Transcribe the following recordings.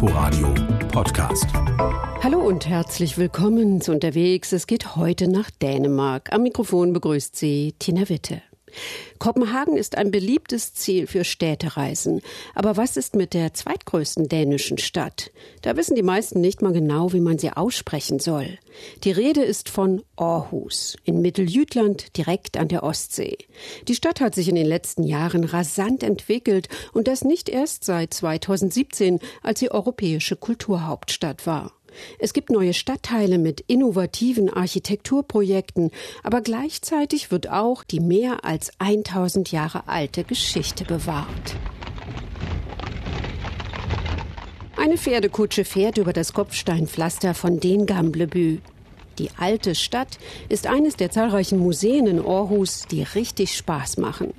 Inforadio Podcast. Hallo und herzlich willkommen zu Unterwegs. Es geht heute nach Dänemark. Am Mikrofon begrüßt Sie Tina Witte. Kopenhagen ist ein beliebtes Ziel für Städtereisen. Aber was ist mit der zweitgrößten dänischen Stadt? Da wissen die meisten nicht mal genau, wie man sie aussprechen soll. Die Rede ist von Aarhus in Mitteljütland direkt an der Ostsee. Die Stadt hat sich in den letzten Jahren rasant entwickelt und das nicht erst seit 2017, als sie europäische Kulturhauptstadt war. Es gibt neue Stadtteile mit innovativen Architekturprojekten, aber gleichzeitig wird auch die mehr als 1000 Jahre alte Geschichte bewahrt. Eine Pferdekutsche fährt über das Kopfsteinpflaster von Den Gamblebü. Die alte Stadt ist eines der zahlreichen Museen in Aarhus, die richtig Spaß machen.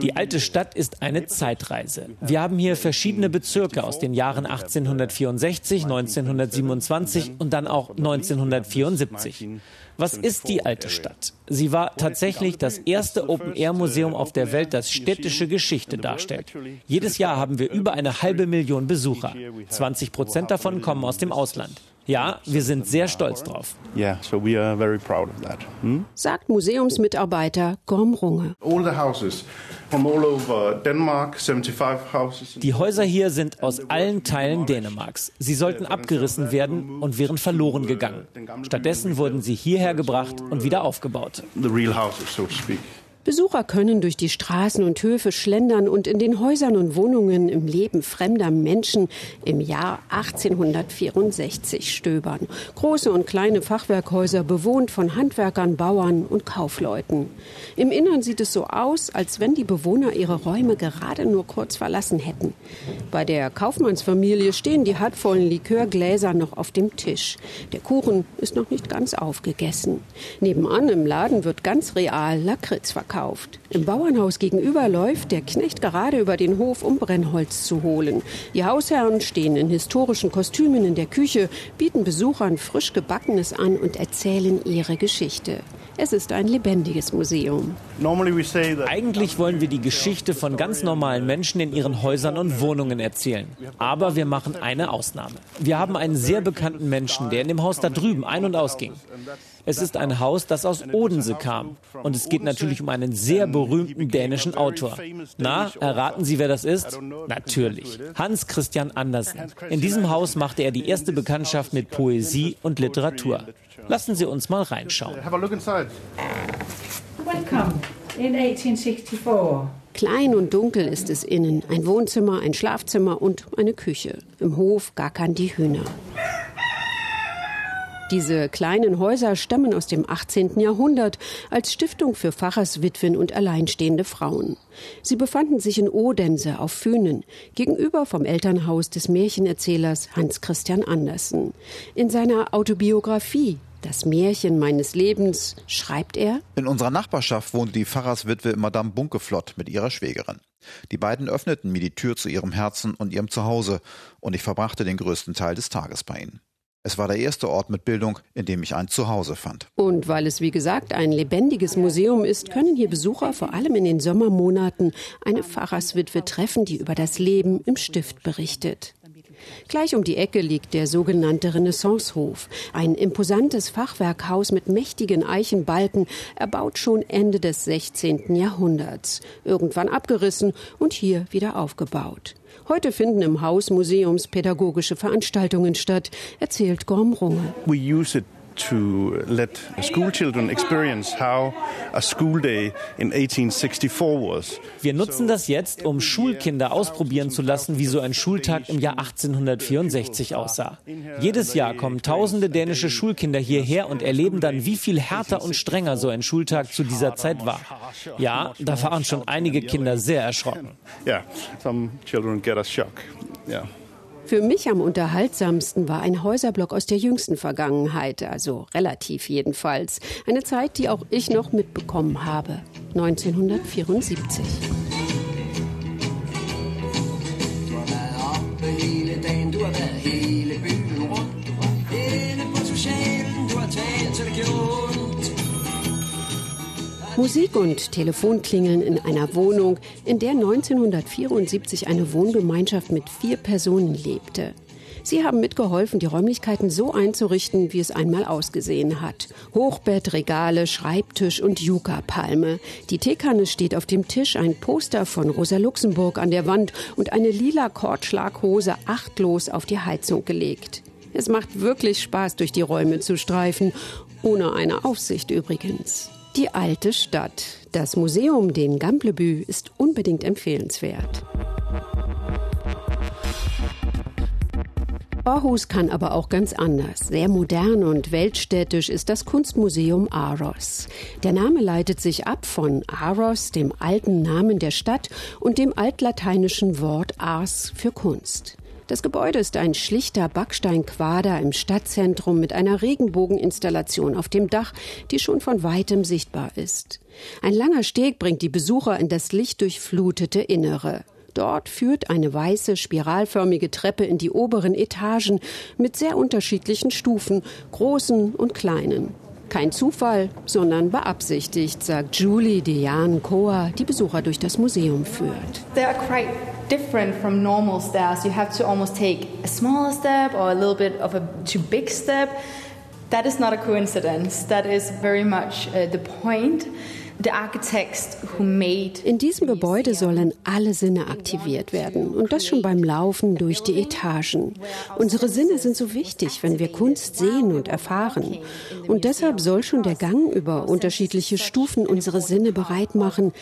Die alte Stadt ist eine Zeitreise. Wir haben hier verschiedene Bezirke aus den Jahren 1864, 1927 und dann auch 1974. Was ist die alte Stadt? Sie war tatsächlich das erste Open-Air-Museum auf der Welt, das städtische Geschichte darstellt. Jedes Jahr haben wir über eine halbe Million Besucher. 20 Prozent davon kommen aus dem Ausland. Ja, wir sind sehr stolz drauf. Yeah, so we are very proud of that. Hm? Sagt Museumsmitarbeiter Gorm Runge. Die Häuser hier sind aus allen Teilen Dänemarks. Sie sollten abgerissen werden und wären verloren gegangen. Stattdessen wurden sie hierher gebracht und wieder aufgebaut. The real houses, so to speak. Besucher können durch die Straßen und Höfe schlendern und in den Häusern und Wohnungen im Leben fremder Menschen im Jahr 1864 stöbern. Große und kleine Fachwerkhäuser bewohnt von Handwerkern, Bauern und Kaufleuten. Im Innern sieht es so aus, als wenn die Bewohner ihre Räume gerade nur kurz verlassen hätten. Bei der Kaufmannsfamilie stehen die halbvollen Likörgläser noch auf dem Tisch. Der Kuchen ist noch nicht ganz aufgegessen. Nebenan im Laden wird ganz real Lakritz verkauft verkauft. Im Bauernhaus gegenüber läuft der Knecht gerade über den Hof, um Brennholz zu holen. Die Hausherren stehen in historischen Kostümen in der Küche, bieten Besuchern frisch gebackenes an und erzählen ihre Geschichte. Es ist ein lebendiges Museum. Eigentlich wollen wir die Geschichte von ganz normalen Menschen in ihren Häusern und Wohnungen erzählen. Aber wir machen eine Ausnahme. Wir haben einen sehr bekannten Menschen, der in dem Haus da drüben ein- und ausging. Es ist ein Haus, das aus Odense kam. Und es geht natürlich um einen sehr berühmten dänischen Autor. Na, erraten Sie, wer das ist? Natürlich. Hans Christian Andersen. In diesem Haus machte er die erste Bekanntschaft mit Poesie und Literatur. Lassen Sie uns mal reinschauen. Welcome in 1864. Klein und dunkel ist es innen. Ein Wohnzimmer, ein Schlafzimmer und eine Küche. Im Hof gackern die Hühner. Diese kleinen Häuser stammen aus dem 18. Jahrhundert als Stiftung für Pfarrerswitwen und alleinstehende Frauen. Sie befanden sich in Odense auf Fünen, gegenüber vom Elternhaus des Märchenerzählers Hans Christian Andersen. In seiner Autobiografie das Märchen meines Lebens, schreibt er. In unserer Nachbarschaft wohnte die Pfarrerswitwe Madame Bunkeflott mit ihrer Schwägerin. Die beiden öffneten mir die Tür zu ihrem Herzen und ihrem Zuhause, und ich verbrachte den größten Teil des Tages bei ihnen. Es war der erste Ort mit Bildung, in dem ich ein Zuhause fand. Und weil es, wie gesagt, ein lebendiges Museum ist, können hier Besucher vor allem in den Sommermonaten eine Pfarrerswitwe treffen, die über das Leben im Stift berichtet. Gleich um die Ecke liegt der sogenannte Renaissancehof, ein imposantes Fachwerkhaus mit mächtigen Eichenbalken, erbaut schon Ende des 16. Jahrhunderts, irgendwann abgerissen und hier wieder aufgebaut. Heute finden im Haus museumspädagogische Veranstaltungen statt, erzählt Gorm Runge. To let school children experience how a school day in 1864 was. Wir nutzen das jetzt, um Schulkinder ausprobieren zu lassen, wie so ein Schultag im Jahr 1864 aussah. Jedes Jahr kommen tausende dänische Schulkinder hierher und erleben dann, wie viel härter und strenger so ein Schultag zu dieser Zeit war. Ja, da waren schon einige Kinder sehr erschrocken. Yeah, some children get a shock. Yeah. Für mich am unterhaltsamsten war ein Häuserblock aus der jüngsten Vergangenheit, also relativ jedenfalls. Eine Zeit, die auch ich noch mitbekommen habe. 1974. Musik und Telefonklingeln in einer Wohnung, in der 1974 eine Wohngemeinschaft mit vier Personen lebte. Sie haben mitgeholfen, die Räumlichkeiten so einzurichten, wie es einmal ausgesehen hat. Hochbett, Regale, Schreibtisch und Yucca-Palme. Die Teekanne steht auf dem Tisch, ein Poster von Rosa Luxemburg an der Wand und eine lila Kordschlaghose achtlos auf die Heizung gelegt. Es macht wirklich Spaß, durch die Räume zu streifen, ohne eine Aufsicht übrigens. Die alte Stadt. Das Museum, den Gamblebü, ist unbedingt empfehlenswert. Aarhus kann aber auch ganz anders. Sehr modern und weltstädtisch ist das Kunstmuseum Aros. Der Name leitet sich ab von Aros, dem alten Namen der Stadt, und dem altlateinischen Wort ars für Kunst. Das Gebäude ist ein schlichter Backsteinquader im Stadtzentrum mit einer Regenbogeninstallation auf dem Dach, die schon von weitem sichtbar ist. Ein langer Steg bringt die Besucher in das lichtdurchflutete Innere. Dort führt eine weiße, spiralförmige Treppe in die oberen Etagen mit sehr unterschiedlichen Stufen, großen und kleinen. Kein Zufall, sondern beabsichtigt, sagt Julie Dejan Koa, die Besucher durch das Museum führt. Different from normal stairs. You have to almost take a smaller step or a little bit of a too big step. That is not a coincidence. That is very much uh, the point. In diesem Gebäude sollen alle Sinne aktiviert werden und das schon beim Laufen durch die Etagen. Unsere Sinne sind so wichtig, wenn wir Kunst sehen und erfahren. Und deshalb soll schon der Gang über unterschiedliche Stufen unsere Sinne bereit machen,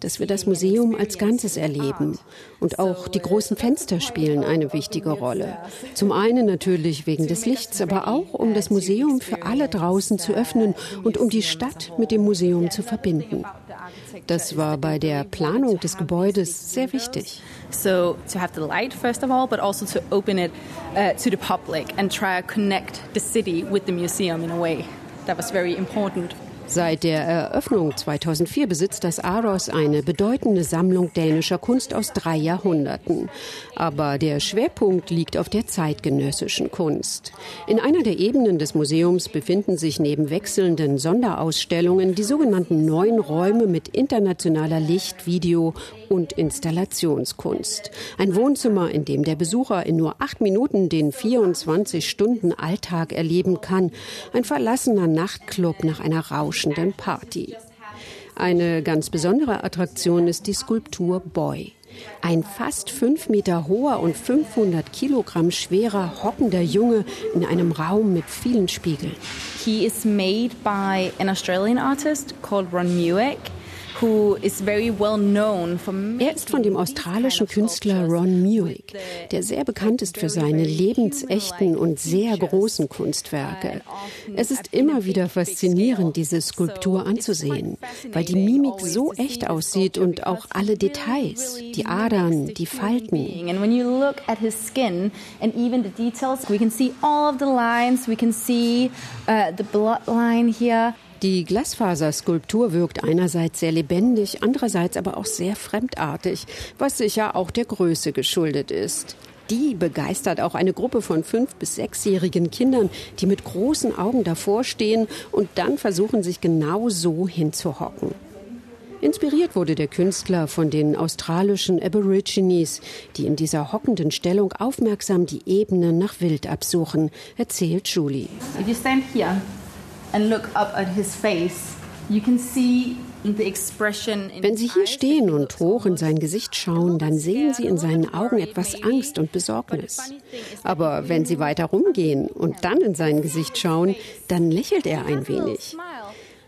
dass wir das Museum als Ganzes erleben. Und auch die großen Fenster spielen eine wichtige Rolle. Zum einen natürlich wegen des Lichts, aber auch um das Museum für alle draußen zu öffnen und um die Stadt mit dem Museum zu verbinden. Das war bei der Planung des Gebäudes sehr wichtig. So to have the light first of all, but also to open it uh, to the public and try to connect the city with the museum in a way. That was very important. Seit der Eröffnung 2004 besitzt das Aros eine bedeutende Sammlung dänischer Kunst aus drei Jahrhunderten. Aber der Schwerpunkt liegt auf der zeitgenössischen Kunst. In einer der Ebenen des Museums befinden sich neben wechselnden Sonderausstellungen die sogenannten neuen Räume mit internationaler Licht-, Video- und Installationskunst. Ein Wohnzimmer, in dem der Besucher in nur acht Minuten den 24 Stunden Alltag erleben kann. Ein verlassener Nachtclub nach einer rauschenden Party. Eine ganz besondere Attraktion ist die Skulptur Boy. Ein fast fünf Meter hoher und 500 Kilogramm schwerer hockender Junge in einem Raum mit vielen Spiegeln. He is made by an Australian artist called Ron Mueck. Er ist von dem australischen Künstler Ron Muick, der sehr bekannt ist für seine lebensechten und sehr großen Kunstwerke. Es ist immer wieder faszinierend, diese Skulptur anzusehen, weil die Mimik so echt aussieht und auch alle Details, die Adern, die Falten. And when you look at his skin and even the details, we can see all of the lines, we can see uh, the bloodline here. Die Glasfaserskulptur wirkt einerseits sehr lebendig, andererseits aber auch sehr fremdartig, was sicher auch der Größe geschuldet ist. Die begeistert auch eine Gruppe von fünf- bis sechsjährigen Kindern, die mit großen Augen davor stehen und dann versuchen, sich genau so hinzuhocken. Inspiriert wurde der Künstler von den australischen Aborigines, die in dieser hockenden Stellung aufmerksam die Ebene nach Wild absuchen, erzählt Julie. If you stand here and look up at his face, you can see wenn Sie hier stehen und hoch in sein Gesicht schauen, dann sehen Sie in seinen Augen etwas Angst und Besorgnis. Aber wenn Sie weiter rumgehen und dann in sein Gesicht schauen, dann lächelt er ein wenig.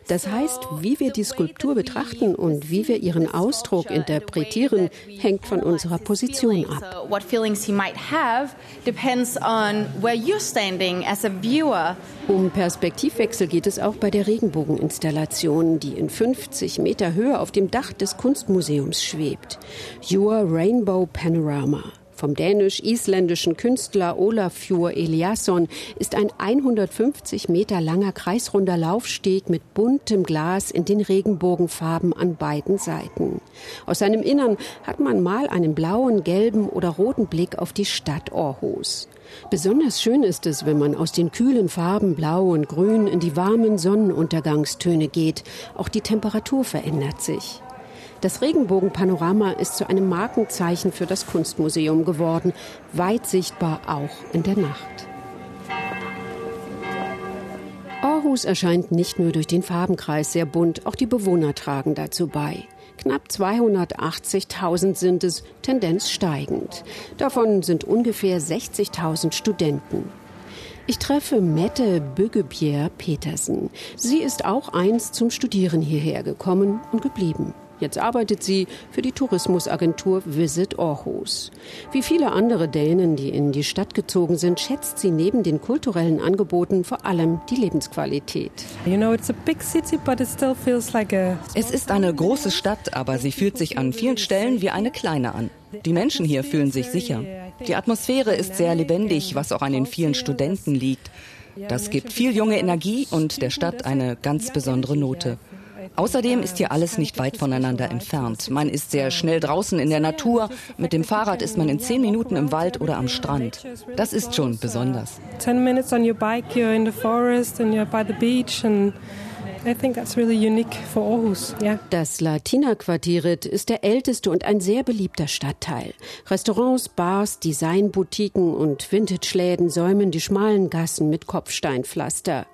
Das heißt, wie wir die Skulptur betrachten und wie wir ihren Ausdruck interpretieren, hängt von unserer Position ab. Um Perspektivwechsel geht es auch bei der Regenbogeninstallation, die in 50 Meter Höhe auf dem Dach des Kunstmuseums schwebt. Your Rainbow Panorama. Vom dänisch-isländischen Künstler Olafur Eliasson ist ein 150 Meter langer kreisrunder Laufsteg mit buntem Glas in den Regenbogenfarben an beiden Seiten. Aus seinem Innern hat man mal einen blauen, gelben oder roten Blick auf die Stadt Aarhus. Besonders schön ist es, wenn man aus den kühlen Farben Blau und Grün in die warmen Sonnenuntergangstöne geht. Auch die Temperatur verändert sich. Das Regenbogenpanorama ist zu einem Markenzeichen für das Kunstmuseum geworden, weit sichtbar auch in der Nacht. Aarhus erscheint nicht nur durch den Farbenkreis sehr bunt, auch die Bewohner tragen dazu bei. Knapp 280.000 sind es, Tendenz steigend. Davon sind ungefähr 60.000 Studenten. Ich treffe Mette Büggebier Petersen. Sie ist auch einst zum Studieren hierher gekommen und geblieben. Jetzt arbeitet sie für die Tourismusagentur Visit Aarhus. Wie viele andere Dänen, die in die Stadt gezogen sind, schätzt sie neben den kulturellen Angeboten vor allem die Lebensqualität. Es ist eine große Stadt, aber sie fühlt sich an vielen Stellen wie eine kleine an. Die Menschen hier fühlen sich sicher. Die Atmosphäre ist sehr lebendig, was auch an den vielen Studenten liegt. Das gibt viel junge Energie und der Stadt eine ganz besondere Note. Außerdem ist hier alles nicht weit voneinander entfernt. Man ist sehr schnell draußen in der Natur. Mit dem Fahrrad ist man in zehn Minuten im Wald oder am Strand. Das ist schon besonders. Ten minutes on your bike, you're in the forest and you're by the beach and das Latina-Quartieret ist der älteste und ein sehr beliebter Stadtteil. Restaurants, Bars, Designboutiquen und Vintage-Läden säumen die schmalen Gassen mit Kopfsteinpflaster.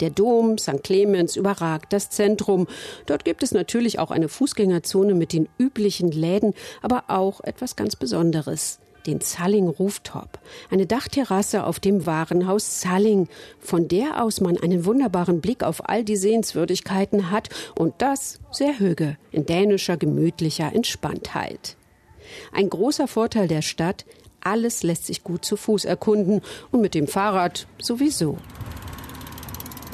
Der Dom St. Clemens überragt das Zentrum. Dort gibt es natürlich auch eine Fußgängerzone mit den üblichen Läden, aber auch etwas ganz Besonderes den Zalling Rooftop, eine Dachterrasse auf dem Warenhaus Zalling, von der aus man einen wunderbaren Blick auf all die Sehenswürdigkeiten hat und das sehr höge, in dänischer gemütlicher Entspanntheit. Ein großer Vorteil der Stadt, alles lässt sich gut zu Fuß erkunden und mit dem Fahrrad sowieso.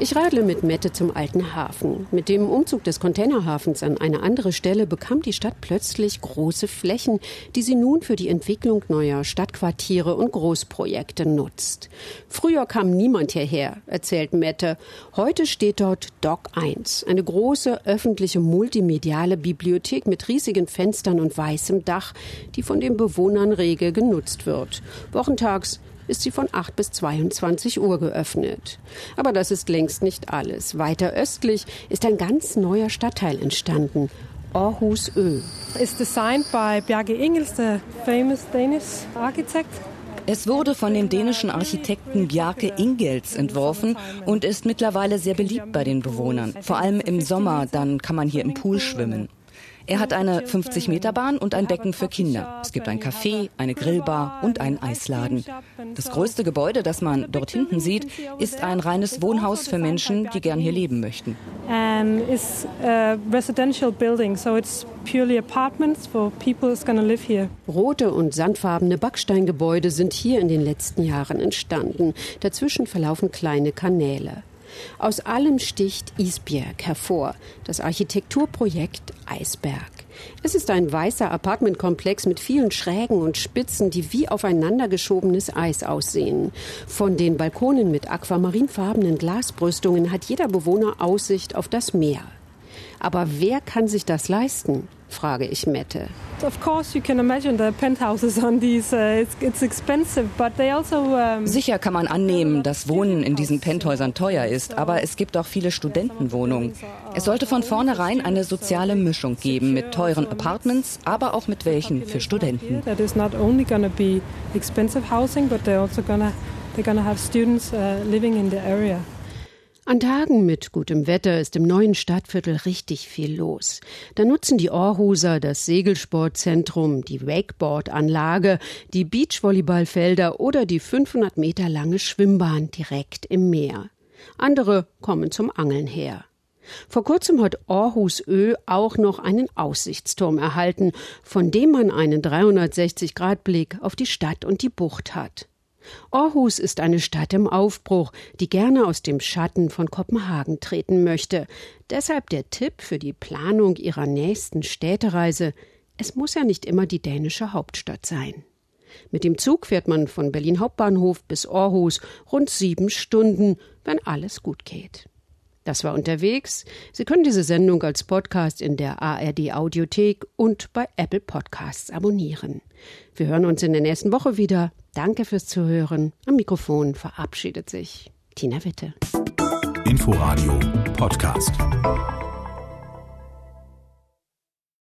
Ich radle mit Mette zum alten Hafen. Mit dem Umzug des Containerhafens an eine andere Stelle bekam die Stadt plötzlich große Flächen, die sie nun für die Entwicklung neuer Stadtquartiere und Großprojekte nutzt. Früher kam niemand hierher, erzählt Mette. Heute steht dort Doc 1, eine große öffentliche multimediale Bibliothek mit riesigen Fenstern und weißem Dach, die von den Bewohnern rege genutzt wird. Wochentags ist sie von 8 bis 22 Uhr geöffnet. Aber das ist längst nicht alles. Weiter östlich ist ein ganz neuer Stadtteil entstanden. Aarhus Ö. It's designed by Bjarke Ingels, the famous Danish architect. Es wurde von dem dänischen Architekten Bjarke Ingels entworfen und ist mittlerweile sehr beliebt bei den Bewohnern. Vor allem im Sommer, dann kann man hier im Pool schwimmen. Er hat eine 50-Meter-Bahn und ein Becken für Kinder. Es gibt ein Café, eine Grillbar und einen Eisladen. Das größte Gebäude, das man dort hinten sieht, ist ein reines Wohnhaus für Menschen, die gern hier leben möchten. And it's a residential building, so it's purely apartments for people who's gonna live here. Rote und sandfarbene Backsteingebäude sind hier in den letzten Jahren entstanden. Dazwischen verlaufen kleine Kanäle. Aus allem sticht Isbjerg hervor, das Architekturprojekt Eisberg. Es ist ein weißer Apartmentkomplex mit vielen Schrägen und Spitzen, die wie aufeinander geschobenes Eis aussehen. Von den Balkonen mit aquamarinfarbenen Glasbrüstungen hat jeder Bewohner Aussicht auf das Meer. Aber wer kann sich das leisten? frage ich Mette. Sicher kann man annehmen, dass Wohnen in diesen Penthäusern teuer ist, aber es gibt auch viele Studentenwohnungen. Es sollte von vornherein eine soziale Mischung geben mit teuren Apartments, aber auch mit welchen für Studenten. That is not only going to be expensive housing, but they're also going to they're to have students uh, living in the area. An Tagen mit gutem Wetter ist im neuen Stadtviertel richtig viel los. Da nutzen die Aarhuser das Segelsportzentrum, die Wakeboard-Anlage, die Beachvolleyballfelder oder die 500 Meter lange Schwimmbahn direkt im Meer. Andere kommen zum Angeln her. Vor kurzem hat Aarhus Ö auch noch einen Aussichtsturm erhalten, von dem man einen 360-Grad-Blick auf die Stadt und die Bucht hat. Aarhus ist eine Stadt im Aufbruch, die gerne aus dem Schatten von Kopenhagen treten möchte. Deshalb der Tipp für die Planung ihrer nächsten Städtereise es muss ja nicht immer die dänische Hauptstadt sein. Mit dem Zug fährt man von Berlin Hauptbahnhof bis Aarhus rund sieben Stunden, wenn alles gut geht. Das war unterwegs. Sie können diese Sendung als Podcast in der ARD Audiothek und bei Apple Podcasts abonnieren. Wir hören uns in der nächsten Woche wieder. Danke fürs Zuhören. Am Mikrofon verabschiedet sich Tina Witte. Inforadio Podcast.